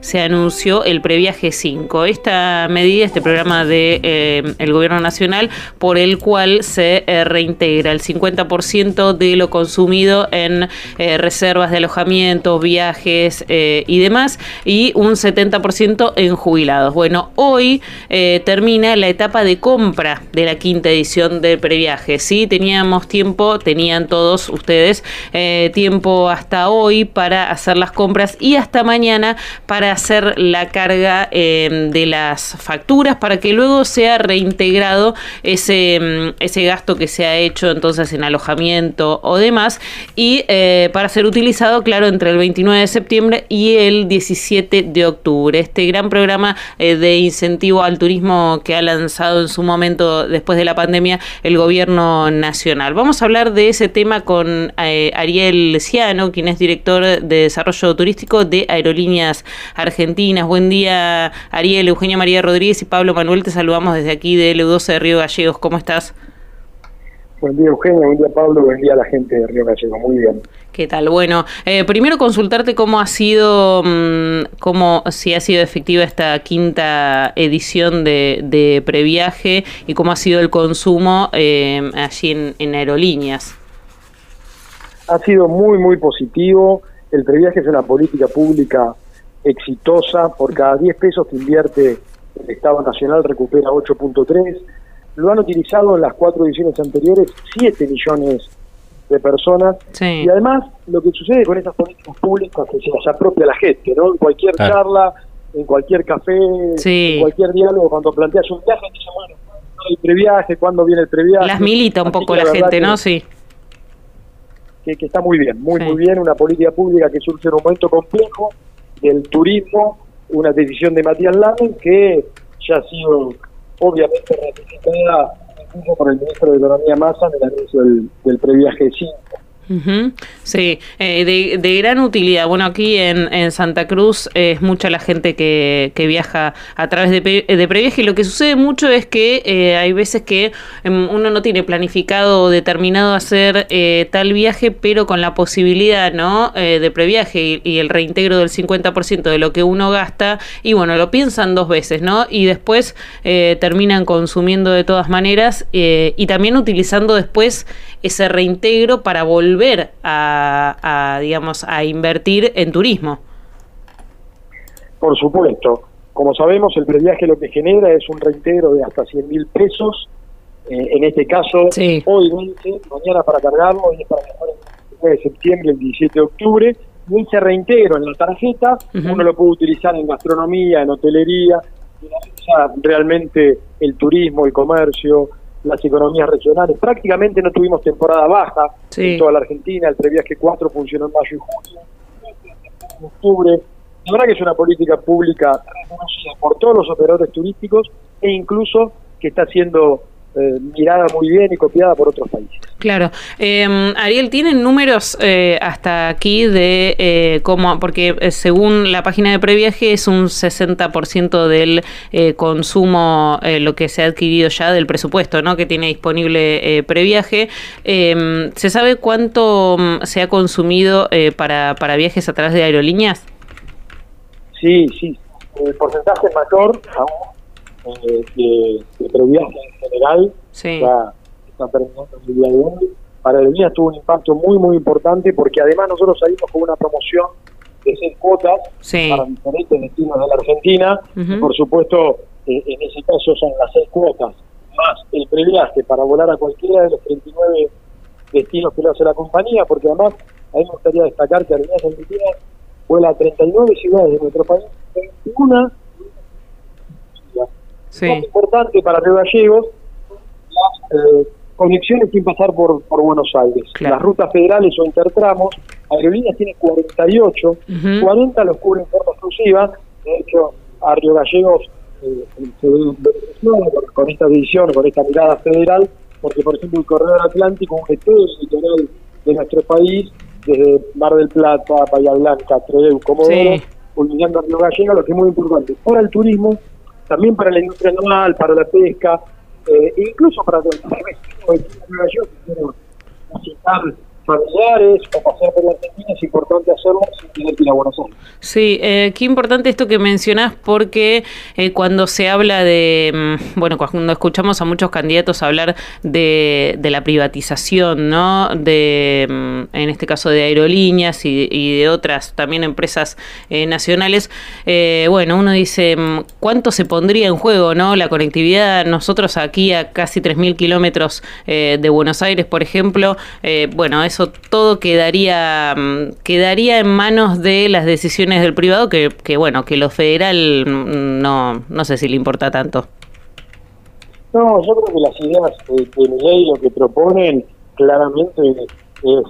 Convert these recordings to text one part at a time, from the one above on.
se anunció el previaje 5. Esta medida, este programa del de, eh, Gobierno Nacional, por el cual se eh, reintegra el 50% de lo consumido en eh, reservas de alojamiento, viajes y demás, y un 70% en jubilados. Bueno, hoy termina la etapa de compra de la quinta edición del previaje. Sí, teníamos tiempo, tenían todos ustedes tiempo hasta hoy para hacer las compras y hasta mañana para hacer la carga em, de las facturas para que luego sea reintegrado ese, em, ese gasto que se ha hecho entonces en alojamiento o demás y eh, para ser utilizado, claro, entre el 29 de septiembre y el 17 de octubre. Este gran programa eh, de incentivo al turismo que ha lanzado en su momento después de la pandemia el gobierno nacional. Vamos a hablar de ese tema con eh, Ariel Ciano, quien es director de desarrollo turístico de Aerolíneas Argentinas. Buen día, Ariel, Eugenia María Rodríguez y Pablo Manuel. Te saludamos desde aquí de LU12 de Río Gallegos. ¿Cómo estás? Buen día, Eugenia. Buen día, Pablo. Buen día a la gente de Río Gallegos. Muy bien. ¿Qué tal? Bueno, eh, primero consultarte cómo ha sido, mm, cómo si ha sido efectiva esta quinta edición de, previaje y cómo ha sido el consumo eh, allí en, en aerolíneas. Ha sido muy, muy positivo. El previaje es una política pública exitosa, por cada 10 pesos que invierte el Estado Nacional recupera 8.3, lo han utilizado en las cuatro ediciones anteriores 7 millones de personas y además lo que sucede con estas políticas públicas es que se las apropia la gente, ¿no? En cualquier charla, en cualquier café, en cualquier diálogo, cuando planteas un viaje, dice, bueno, el previaje, cuándo viene el previaje. Las milita un poco la, gente, ¿no? Sí. Que, que, está muy bien, muy, muy bien, una política pública que surge en un momento complejo, del turismo, una decisión de Matías Lamen que ya ha sido obviamente ratificada incluso por el ministro de Economía Massa en el anuncio del, del previaje 5. Sí, eh, de, gran utilidad. Bueno, aquí en, Santa Cruz es mucha la gente que, viaja a través de, de previaje y lo que sucede mucho es que eh, hay veces que em, uno no tiene planificado o determinado hacer eh, tal viaje, pero con la posibilidad ¿no? de previaje y, el reintegro del 50% de lo que uno gasta y bueno, lo piensan dos veces, ¿no? Y después terminan consumiendo de todas maneras y también utilizando después ese reintegro para volver a, digamos, a invertir en turismo. Por supuesto. Como sabemos, el previaje lo que genera es un reintegro de hasta 100 mil pesos. Eh, en este caso, hoy 20, mañana para cargarlo, hoy es para el 9 de septiembre, el 17 de octubre. Y ese reintegro en la tarjeta, uno lo puede utilizar en gastronomía, en hotelería, realmente el turismo, el comercio, las economías regionales. Prácticamente no tuvimos temporada baja en toda la Argentina, el previaje 4 funcionó en mayo y junio, en octubre. La verdad que es una política pública reconocida por todos los operadores turísticos e incluso que está siendo eh, mirada muy bien y copiada por otros países. Claro. Em, Ariel, ¿tienen números eh, hasta aquí de eh, cómo, porque según la página de Previaje es un 60% del consumo, lo que se ha adquirido ya del presupuesto ¿no? que tiene disponible Previaje. Em, ¿Se sabe cuánto mm, se ha consumido para, para viajes a través de aerolíneas? Sí, sí. El porcentaje es mayor aún eh, de, de en general ya está terminando el día de hoy. Para el día tuvo un impacto muy, muy importante porque además nosotros salimos con una promoción de seis cuotas para diferentes destinos de la Argentina. Por supuesto, eh, en ese caso son las seis cuotas más el previaje para volar a cualquiera de los 39 destinos que lo hace la compañía, porque además a mí me gustaría destacar que Aerolíneas Argentinas vuela a 39 ciudades de nuestro país, una sí. más importante para Río Gallegos, las eh, conexiones sin pasar por, por Buenos Aires. Las rutas federales o intertramos, Aerolíneas tiene 48, 40 los cubren en forma exclusiva, de hecho a Río Gallegos eh, se ve con esta división, con esta mirada federal, porque por ejemplo el Corredor Atlántico un todo el litoral de nuestro país, desde Mar del Plata, Bahía Blanca, Trelew, Comodoro, sí. culminando a Río Gallegos, lo que es muy importante. Para el turismo, también para la industria naval, para la pesca, eh, incluso para los vecinos de Nueva York que familiares o pasear por la Argentina, es importante hacerlo sin tener que Buenos Aires. Sí, eh, qué importante esto que mencionás porque eh, cuando se habla de, mm, bueno, cuando escuchamos a muchos candidatos hablar de, la privatización, ¿no? De, mm, en este caso de aerolíneas y, y de otras también empresas eh, nacionales, eh, bueno, uno dice, mm, ¿cuánto se pondría en juego, ¿no? La conectividad, nosotros aquí a casi 3.000 kilómetros eh, de Buenos Aires, por ejemplo, eh, bueno, eso todo quedaría, mm, quedaría en manos de las decisiones del privado, que, que bueno, que lo federal mm, no, no sé si le importa tanto. No, yo creo que las ideas de, de ley lo que proponen claramente es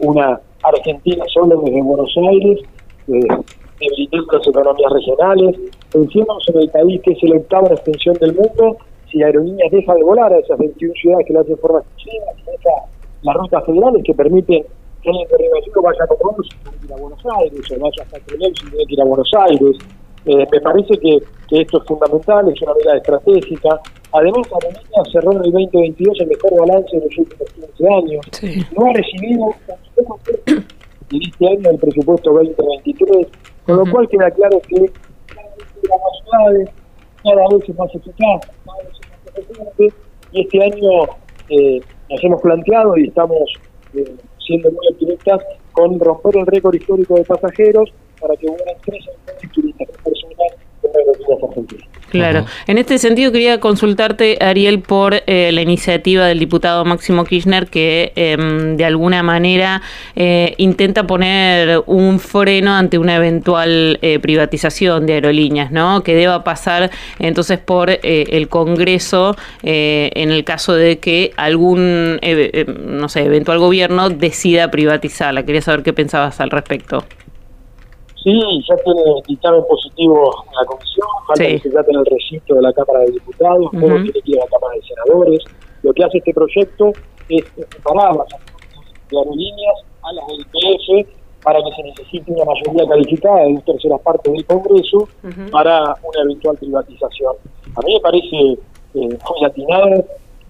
una Argentina solo desde Buenos Aires, eh, debilitando las economías regionales, pensemos en el país que es el octavo extensión del mundo, si Aerolíneas deja de volar a esas 21 ciudades que lo hacen forma exclusiva, si las rutas federales que permiten que alguien de Río vaya a Comodoro sin tener que ir a Buenos Aires, o vaya hasta Trelew sin tener que ir a Buenos Aires. Eh, me parece que, que, esto es fundamental, es una medida estratégica. Además, Aerolíneas cerró en el 2022 el mejor balance de los últimos 15 años. Sí. No ha recibido en este año el presupuesto 2023, con lo uh -huh. cual queda claro que cada vez más suave, cada vez es más eficaz, cada vez es más eficiente, y este año eh, nos hemos planteado y estamos eh, siendo muy optimistas con romper el récord histórico de pasajeros para que empresa de turistas personal argentinas. Claro. Uh -huh. En este sentido quería consultarte, Ariel, por eh, la iniciativa del diputado Máximo Kirchner que eh, de alguna manera eh, intenta poner un freno ante una eventual eh, privatización de aerolíneas, ¿no? Que deba pasar entonces por eh, el Congreso en el caso de que algún, no sé, eventual gobierno decida privatizarla. Quería saber qué pensabas al respecto. Sí, ya tiene dictamen positivo en la comisión, falta sí. que se trate en el recinto de la Cámara de Diputados, uh -huh. luego tiene que ir a la Cámara de Senadores. Lo que hace este proyecto es separar las de aerolíneas a las del IPF para que se necesite una mayoría calificada de dos terceras partes del Congreso uh -huh. para una eventual privatización. A mí me parece eh, muy atinado.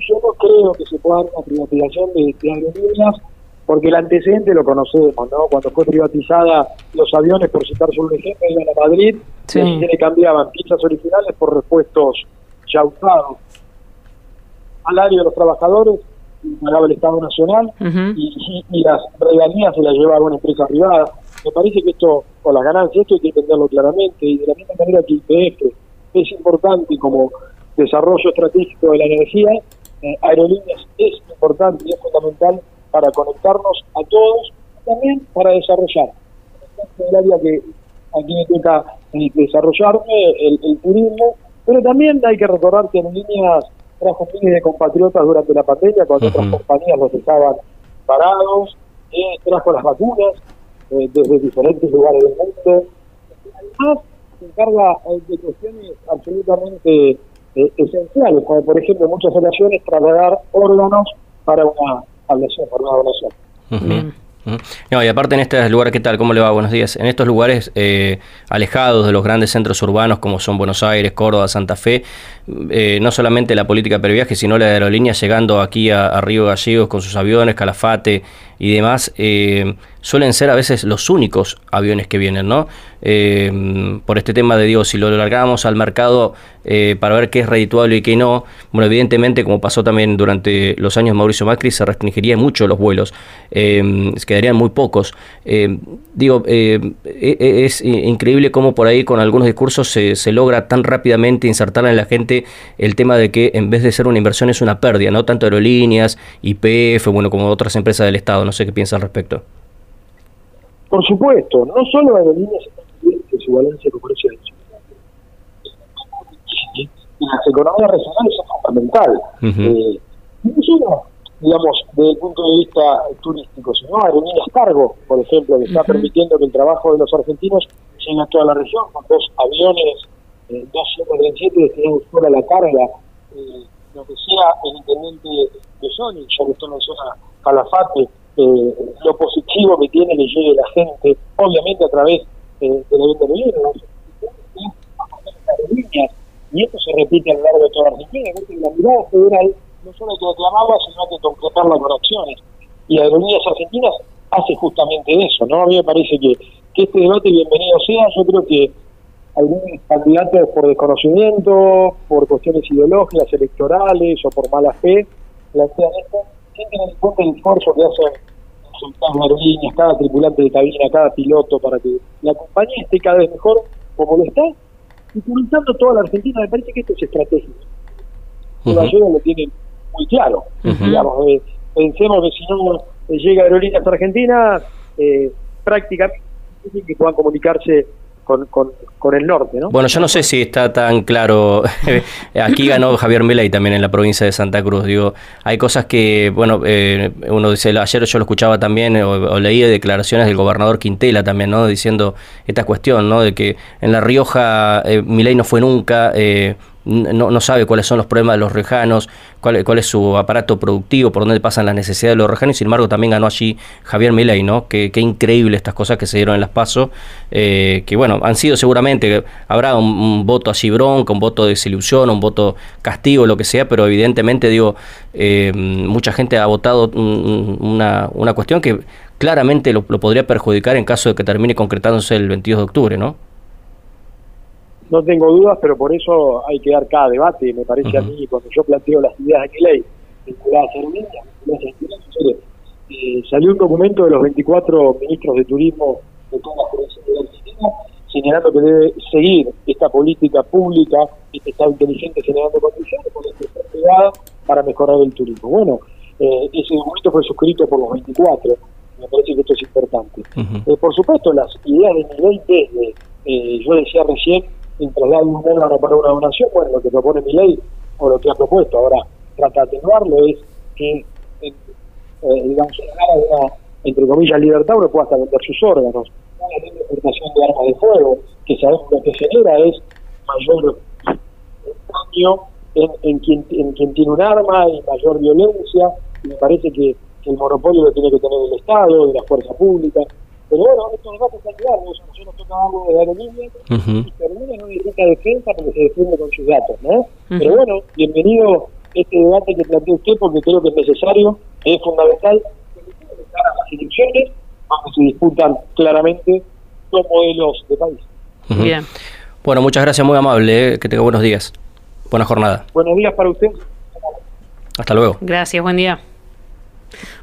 Yo no creo que se pueda dar una privatización de, de aerolíneas porque el antecedente lo conocemos, ¿no? Cuando fue privatizada los aviones, por citar solo un ejemplo, iban a Madrid, sí. y se le cambiaban pizzas originales por repuestos ya usados. Al área de los trabajadores pagaba el Estado Nacional uh -huh. y, y, y, las regalías se las llevaba una empresa privada. Me parece que esto, o las ganancias, esto hay que entenderlo claramente, y de la misma manera que IPF es importante como desarrollo estratégico de la energía, eh, aerolíneas es importante y es fundamental para conectarnos a todos, también para desarrollar. El área que aquí me toca eh, desarrollarme, el, el, turismo, pero también hay que recordar que en líneas trajo miles de compatriotas durante la pandemia, cuando uh -huh. otras compañías los estaban parados, eh, trajo las vacunas eh, desde diferentes lugares del mundo. Además, se encarga eh, de cuestiones absolutamente eh, esenciales, como por ejemplo en muchas ocasiones trasladar órganos para una por. Uh -huh. No, y aparte en este lugar, ¿qué tal? ¿Cómo le va? Buenos días. En estos lugares eh, alejados de los grandes centros urbanos como son Buenos Aires, Córdoba, Santa Fe, eh, no solamente la política previaje, sino la aerolínea llegando aquí a, a Río Gallegos con sus aviones, Calafate y demás, eh, suelen ser a veces los únicos aviones que vienen, ¿no? Eh, por este tema de, digo, si lo largamos al mercado eh, para ver qué es redituable y qué no, bueno, evidentemente, como pasó también durante los años Mauricio Macri, se restringiría mucho los vuelos, eh, quedarían muy pocos. Eh, digo, eh, es increíble cómo por ahí con algunos discursos se, se, logra tan rápidamente insertar en la gente el tema de que en vez de ser una inversión es una pérdida, ¿no? Tanto aerolíneas, IPF, bueno, como otras empresas del Estado, no sé qué piensa al respecto. Por supuesto, no solo aerolíneas que su balance comercial las economías regionales es fundamental. Uh -huh. eh, no solo, digamos, desde el punto de vista turístico, sino aerolíneas cargo, por ejemplo, que está uh -huh. permitiendo que el trabajo de los argentinos llegue a toda la región, con dos aviones, eh, dos 737 destinados fuera a la carga. Eh, lo que sea el intendente de Sony, ya que usted menciona Calafate, eh, lo positivo que tiene que llegue la gente, obviamente a través eh, de la venta de libros, y esto se repite a lo largo de toda Argentina, la mirada federal no solo hay que reclamarla, sino hay que concretarla con acciones. y Aerolíneas Argentinas hace justamente eso, ¿no? A mí me parece que, que este debate bienvenido sea, yo creo que algunos candidatos por desconocimiento, por cuestiones ideológicas, electorales o por mala fe, plantean esto, sin tener en cuenta el esfuerzo que hacen cada aerolíneas, cada tripulante de cabina, cada piloto, para que la compañía esté cada vez mejor como lo está, y comentando toda la Argentina, me parece que esto es estratégico. Uh -huh. lo tienen muy claro. Digamos, eh, pensemos que si no eh, llega Aerolíneas Argentinas, eh, prácticamente que puedan comunicarse con, con, el norte, ¿no? Bueno, yo no sé si está tan claro. Aquí ganó Javier Milei también en la provincia de Santa Cruz. Digo, hay cosas que, bueno, eh, uno dice, ayer yo lo escuchaba también o, leí declaraciones del gobernador Quintela también, ¿no? Diciendo esta cuestión, ¿no? De que en La Rioja eh, Milei no fue nunca. Eh, no, no, sabe cuáles son los problemas de los rejanos, cuál, cuál, es su aparato productivo, por dónde pasan las necesidades de los rejanos, sin embargo también ganó allí Javier Milei, ¿no? Qué, qué increíble estas cosas que se dieron en las PASO, eh, que bueno, han sido seguramente, habrá un, voto así bronco, un voto de desilusión, un voto castigo, lo que sea, pero evidentemente, digo, eh, mucha gente ha votado una, una cuestión que claramente lo, lo podría perjudicar en caso de que termine concretándose el 22 de octubre, ¿no? No tengo dudas, pero por eso hay que dar cada debate, me parece a mí, cuando yo planteo las ideas de mi ley vinculadas a vinculadas eh, salió un documento de los 24 ministros de turismo de todas las provincias de la Argentina señalando que debe seguir esta política pública, este Estado inteligente generando condiciones con la privada para mejorar el turismo. Bueno, eh, ese documento fue suscrito por los 24, me parece que esto es importante. eh, por supuesto, las ideas de mi ley desde, eh, yo decía recién, en traslado un órgano para una donación, bueno, lo que propone mi ley o lo que ha propuesto. Ahora, trata de atenuarlo es que, eh, digamos, una, entre comillas, libertad, uno pueda hasta vender sus órganos. La importación de armas de fuego, que sabemos lo que genera es mayor daño en, en, quien, en quien tiene un arma y mayor violencia. Y me parece que, el monopolio lo tiene que tener el Estado, de la fuerza pública. Pero bueno, estos debates hay que darlos. Nosotros toca algo de aerolínea uh -huh. y termina no necesita defensa porque se defiende con sus datos, ¿no? Uh -huh. Pero bueno, bienvenido este debate que plantea usted porque creo que es necesario, es fundamental a las elecciones donde se disputan claramente dos modelos de país. Uh -huh. Bien. Bueno, muchas gracias, muy amable, eh, que tenga buenos días. Buena jornada. Buenos días para usted. Hasta luego. Gracias, buen día.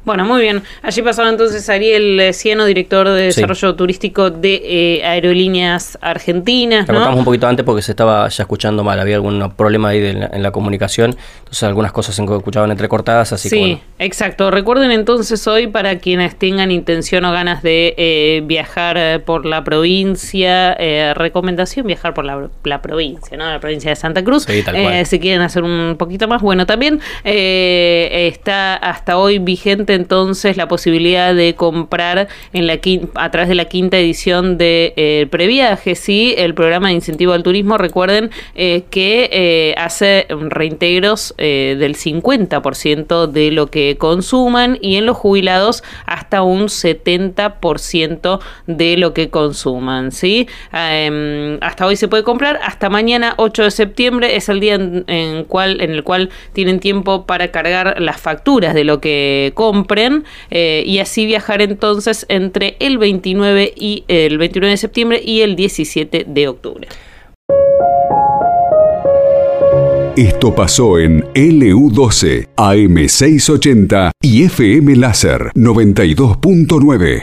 Bueno, muy bien. Allí pasaba entonces Ariel Cieno, director de desarrollo sí. turístico de eh, Aerolíneas Argentinas. ¿no? Cortamos un poquito antes porque se estaba ya escuchando mal, había algún problema ahí de la, en la comunicación, entonces algunas cosas se escuchaban entrecortadas, así sí, que bueno. exacto. Recuerden entonces hoy para quienes tengan intención o ganas de eh, viajar eh, por la provincia, eh, recomendación viajar por la, la, provincia, ¿no? La provincia de Santa Cruz. Sí, eh, si quieren hacer un poquito más, bueno, también eh, está hasta hoy vigente entonces la posibilidad de comprar en la a través de la quinta edición de eh, Previaje, sí, el programa de incentivo al turismo, recuerden eh, que eh, hace reintegros eh, del 50% de lo que consuman y en los jubilados hasta un 70% de lo que consuman, sí. Eh, hasta hoy se puede comprar, hasta mañana 8 de septiembre es el día en, en el cual tienen tiempo para cargar las facturas de lo que compren eh, y así viajar entonces entre el 29 y el 29 de septiembre y el 17 de octubre. Esto pasó en LU12, AM680 y FM Láser 92.9.